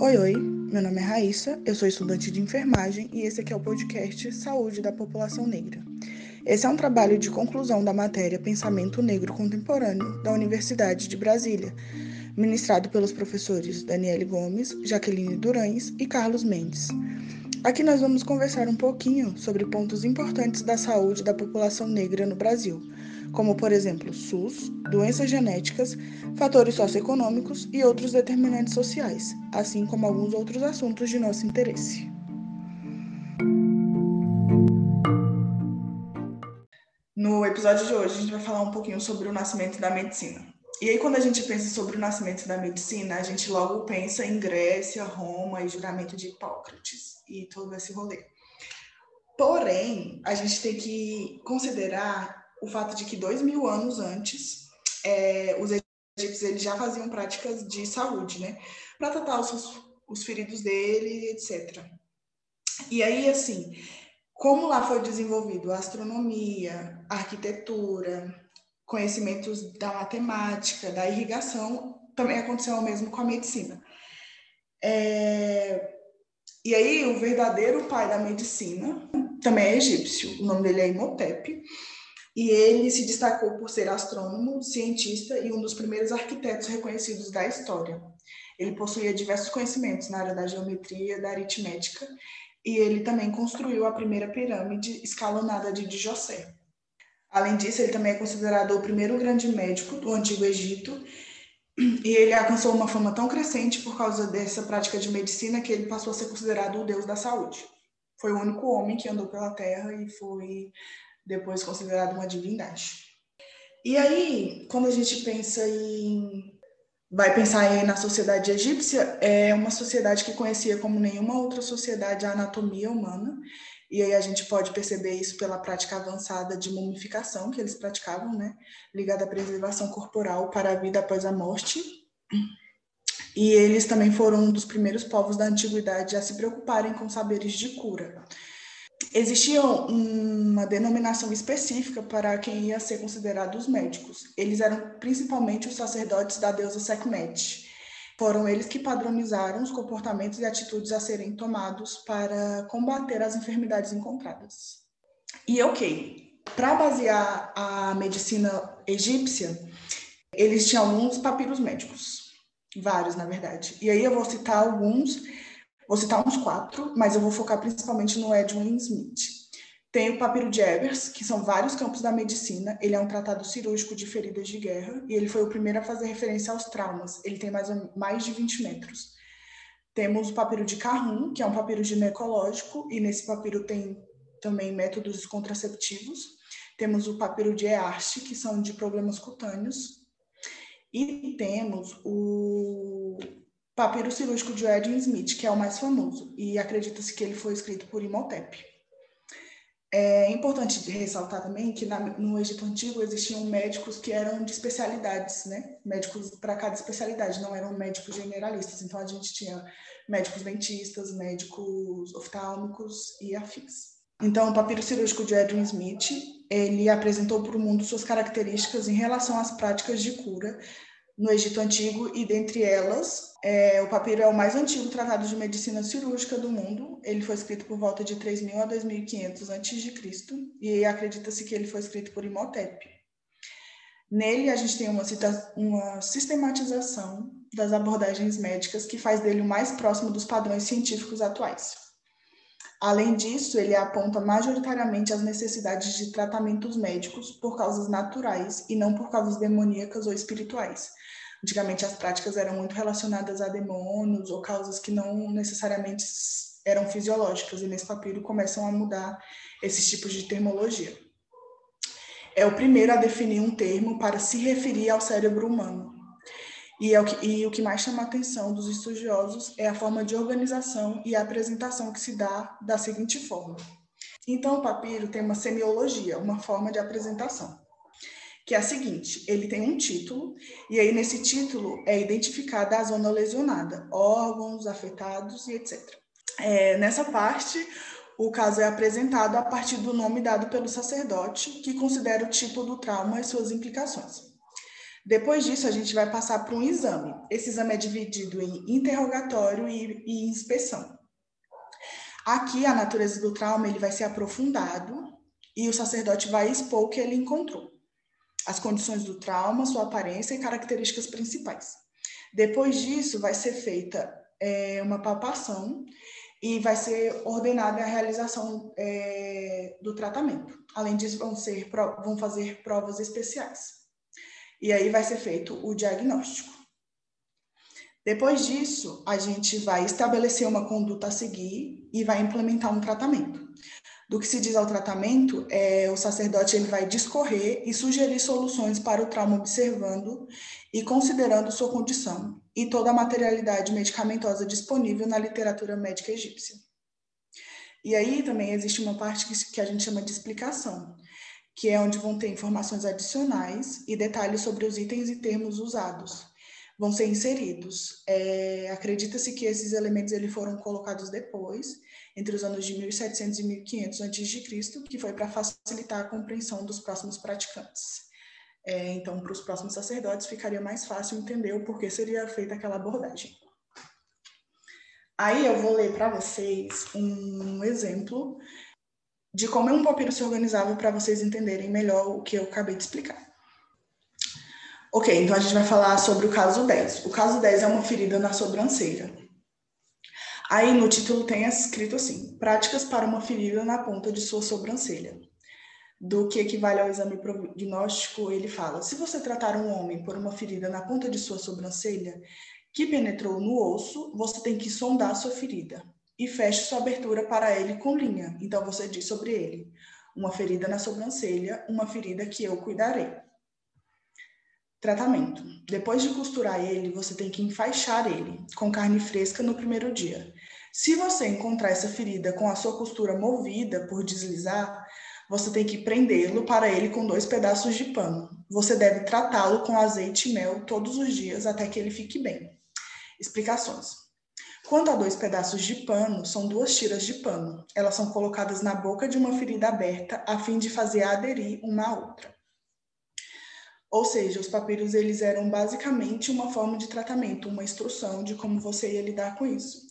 Oi, oi, meu nome é Raíssa, eu sou estudante de enfermagem e esse aqui é o podcast Saúde da População Negra. Esse é um trabalho de conclusão da matéria Pensamento Negro Contemporâneo da Universidade de Brasília, ministrado pelos professores Daniele Gomes, Jaqueline Durães e Carlos Mendes. Aqui nós vamos conversar um pouquinho sobre pontos importantes da saúde da população negra no Brasil, como, por exemplo, SUS, doenças genéticas, fatores socioeconômicos e outros determinantes sociais, assim como alguns outros assuntos de nosso interesse. No episódio de hoje, a gente vai falar um pouquinho sobre o nascimento da medicina. E aí, quando a gente pensa sobre o nascimento da medicina, a gente logo pensa em Grécia, Roma e juramento de Hipócrates e todo esse rolê. Porém, a gente tem que considerar o fato de que dois mil anos antes, é, os egípcios eles já faziam práticas de saúde, né? Para tratar os, os feridos dele, etc. E aí, assim, como lá foi desenvolvido a astronomia, a arquitetura, conhecimentos da matemática, da irrigação, também aconteceu o mesmo com a medicina. É... E aí, o verdadeiro pai da medicina também é egípcio, o nome dele é Imhotep, e ele se destacou por ser astrônomo, cientista e um dos primeiros arquitetos reconhecidos da história. Ele possuía diversos conhecimentos na área da geometria, da aritmética, e ele também construiu a primeira pirâmide escalonada de Djosé. Além disso, ele também é considerado o primeiro grande médico do Antigo Egito e ele alcançou uma fama tão crescente por causa dessa prática de medicina que ele passou a ser considerado o deus da saúde. Foi o único homem que andou pela Terra e foi depois considerado uma divindade. E aí, quando a gente pensa em vai pensar na sociedade egípcia, é uma sociedade que conhecia como nenhuma outra sociedade a anatomia humana e aí a gente pode perceber isso pela prática avançada de mumificação que eles praticavam, né? Ligada à preservação corporal para a vida após a morte. E eles também foram um dos primeiros povos da antiguidade a se preocuparem com saberes de cura. Existia uma denominação específica para quem ia ser considerado os médicos. Eles eram principalmente os sacerdotes da deusa Sekhmet, foram eles que padronizaram os comportamentos e atitudes a serem tomados para combater as enfermidades encontradas. E ok, para basear a medicina egípcia, eles tinham alguns papiros médicos, vários na verdade. E aí eu vou citar alguns, vou citar uns quatro, mas eu vou focar principalmente no Edwin Smith. Tem o papiro de Ebers, que são vários campos da medicina. Ele é um tratado cirúrgico de feridas de guerra e ele foi o primeiro a fazer referência aos traumas. Ele tem mais, mais de 20 metros. Temos o papiro de Carrum, que é um papiro ginecológico, e nesse papiro tem também métodos contraceptivos. Temos o papiro de Earste, que são de problemas cutâneos. E temos o papiro cirúrgico de Edwin Smith, que é o mais famoso, e acredita-se que ele foi escrito por Imhotep. É importante ressaltar também que na, no Egito Antigo existiam médicos que eram de especialidades, né? Médicos para cada especialidade, não eram médicos generalistas. Então a gente tinha médicos dentistas, médicos oftálmicos e afins. Então, o papiro cirúrgico de Edwin Smith, ele apresentou para o mundo suas características em relação às práticas de cura no Egito Antigo e dentre elas, é, o papiro é o mais antigo tratado de medicina cirúrgica do mundo. Ele foi escrito por volta de 3000 a 2500 a.C. e acredita-se que ele foi escrito por Imhotep. Nele, a gente tem uma, uma sistematização das abordagens médicas que faz dele o mais próximo dos padrões científicos atuais. Além disso, ele aponta majoritariamente as necessidades de tratamentos médicos por causas naturais e não por causas demoníacas ou espirituais, Antigamente as práticas eram muito relacionadas a demônios ou causas que não necessariamente eram fisiológicas, e nesse papiro começam a mudar esses tipos de termologia. É o primeiro a definir um termo para se referir ao cérebro humano. E, é o, que, e o que mais chama a atenção dos estudiosos é a forma de organização e apresentação que se dá da seguinte forma. Então, o papiro tem uma semiologia, uma forma de apresentação que é a seguinte: ele tem um título, e aí nesse título é identificada a zona lesionada, órgãos afetados e etc. É, nessa parte, o caso é apresentado a partir do nome dado pelo sacerdote, que considera o tipo do trauma e suas implicações. Depois disso, a gente vai passar para um exame. Esse exame é dividido em interrogatório e, e inspeção. Aqui, a natureza do trauma ele vai ser aprofundado e o sacerdote vai expor o que ele encontrou. As condições do trauma, sua aparência e características principais. Depois disso, vai ser feita é, uma palpação e vai ser ordenada a realização é, do tratamento. Além disso, vão, ser, vão fazer provas especiais. E aí vai ser feito o diagnóstico. Depois disso, a gente vai estabelecer uma conduta a seguir e vai implementar um tratamento. Do que se diz ao tratamento, é, o sacerdote ele vai discorrer e sugerir soluções para o trauma observando e considerando sua condição e toda a materialidade medicamentosa disponível na literatura médica egípcia. E aí também existe uma parte que, que a gente chama de explicação, que é onde vão ter informações adicionais e detalhes sobre os itens e termos usados. Vão ser inseridos. É, Acredita-se que esses elementos eles foram colocados depois entre os anos de 1700 e 1500 a.C., que foi para facilitar a compreensão dos próximos praticantes. É, então, para os próximos sacerdotes, ficaria mais fácil entender o porquê seria feita aquela abordagem. Aí eu vou ler para vocês um exemplo de como um papiro se organizava para vocês entenderem melhor o que eu acabei de explicar. Ok, então a gente vai falar sobre o caso 10. O caso 10 é uma ferida na sobrancelha. Aí no título tem escrito assim: práticas para uma ferida na ponta de sua sobrancelha. Do que equivale ao exame prognóstico, ele fala: se você tratar um homem por uma ferida na ponta de sua sobrancelha que penetrou no osso, você tem que sondar sua ferida e feche sua abertura para ele com linha. Então você diz sobre ele: uma ferida na sobrancelha, uma ferida que eu cuidarei. Tratamento. Depois de costurar ele, você tem que enfaixar ele com carne fresca no primeiro dia. Se você encontrar essa ferida com a sua costura movida por deslizar, você tem que prendê-lo para ele com dois pedaços de pano. Você deve tratá-lo com azeite e mel todos os dias até que ele fique bem. Explicações. Quanto a dois pedaços de pano, são duas tiras de pano. Elas são colocadas na boca de uma ferida aberta a fim de fazer aderir uma à outra. Ou seja, os papiros eles eram basicamente uma forma de tratamento, uma instrução de como você ia lidar com isso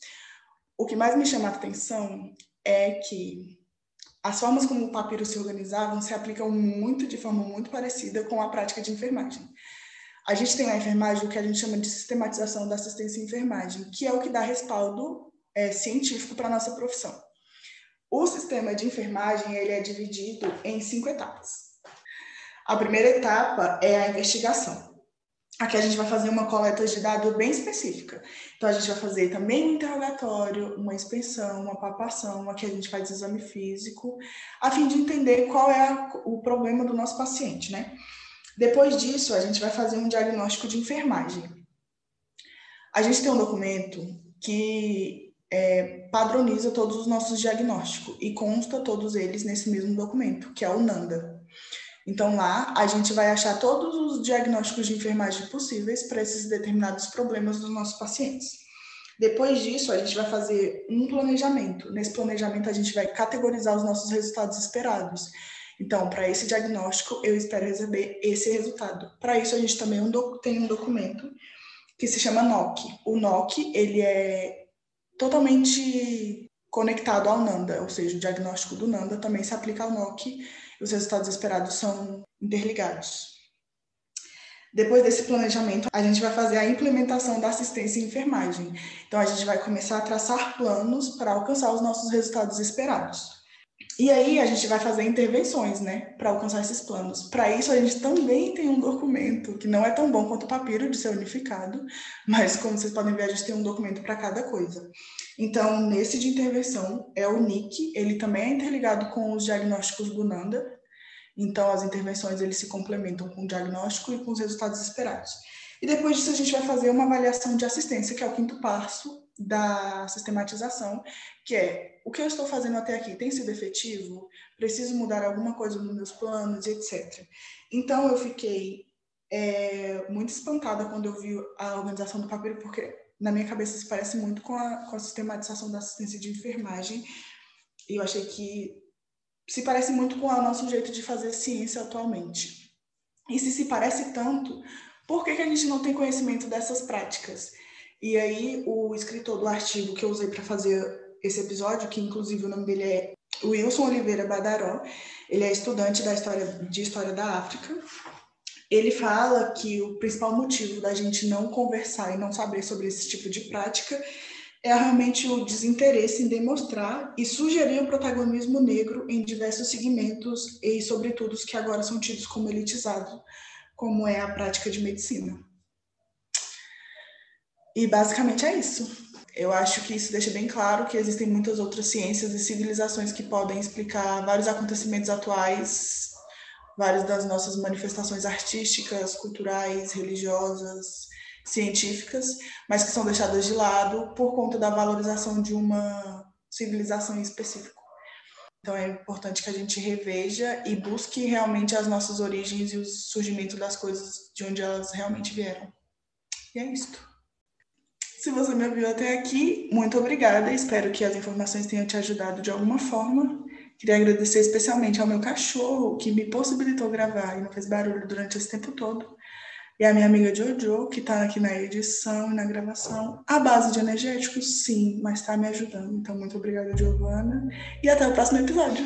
o que mais me chama a atenção é que as formas como o papiro se organizavam se aplicam muito de forma muito parecida com a prática de enfermagem. A gente tem na enfermagem o que a gente chama de sistematização da assistência em enfermagem, que é o que dá respaldo é, científico para a nossa profissão. O sistema de enfermagem ele é dividido em cinco etapas. A primeira etapa é a investigação. Aqui a gente vai fazer uma coleta de dados bem específica. Então, a gente vai fazer também um interrogatório, uma inspeção, uma palpação, aqui a gente faz exame físico, a fim de entender qual é o problema do nosso paciente, né? Depois disso, a gente vai fazer um diagnóstico de enfermagem. A gente tem um documento que é, padroniza todos os nossos diagnósticos e consta todos eles nesse mesmo documento, que é o NANDA. Então, lá a gente vai achar todos os diagnósticos de enfermagem possíveis para esses determinados problemas dos nossos pacientes. Depois disso, a gente vai fazer um planejamento. Nesse planejamento, a gente vai categorizar os nossos resultados esperados. Então, para esse diagnóstico, eu espero receber esse resultado. Para isso, a gente também tem um documento que se chama NOC. O NOC, ele é totalmente conectado ao NANDA, ou seja, o diagnóstico do NANDA também se aplica ao NOC os resultados esperados são interligados. Depois desse planejamento, a gente vai fazer a implementação da assistência em enfermagem. Então, a gente vai começar a traçar planos para alcançar os nossos resultados esperados. E aí, a gente vai fazer intervenções, né, para alcançar esses planos. Para isso, a gente também tem um documento que não é tão bom quanto o papiro de ser unificado, mas como vocês podem ver, a gente tem um documento para cada coisa. Então, nesse de intervenção é o NIC, ele também é interligado com os diagnósticos do NANDA. Então, as intervenções eles se complementam com o diagnóstico e com os resultados esperados. E depois disso, a gente vai fazer uma avaliação de assistência, que é o quinto passo da sistematização, que é o que eu estou fazendo até aqui tem sido efetivo? Preciso mudar alguma coisa nos meus planos, etc. Então, eu fiquei é, muito espantada quando eu vi a organização do papel, porque na minha cabeça, se parece muito com a, com a sistematização da assistência de enfermagem. E eu achei que se parece muito com o nosso jeito de fazer ciência atualmente. E se se parece tanto, Por que, que a gente não tem conhecimento dessas práticas? E aí, o escritor do artigo que eu usei para fazer esse episódio, que inclusive o nome dele é Wilson Oliveira Badaró, ele é estudante da história, de História da África. Ele fala que o principal motivo da gente não conversar e não saber sobre esse tipo de prática é realmente o desinteresse em demonstrar e sugerir o protagonismo negro em diversos segmentos e, sobretudo, os que agora são tidos como elitizados, como é a prática de medicina. E basicamente é isso. Eu acho que isso deixa bem claro que existem muitas outras ciências e civilizações que podem explicar vários acontecimentos atuais, várias das nossas manifestações artísticas, culturais, religiosas, científicas, mas que são deixadas de lado por conta da valorização de uma civilização em específico. Então é importante que a gente reveja e busque realmente as nossas origens e o surgimento das coisas de onde elas realmente vieram. E é isto. Se você me ouviu até aqui, muito obrigada. Espero que as informações tenham te ajudado de alguma forma. Queria agradecer especialmente ao meu cachorro, que me possibilitou gravar e não fez barulho durante esse tempo todo. E a minha amiga Jojo, que está aqui na edição e na gravação. A base de energéticos, sim, mas está me ajudando. Então, muito obrigada, Giovana. E até o próximo episódio.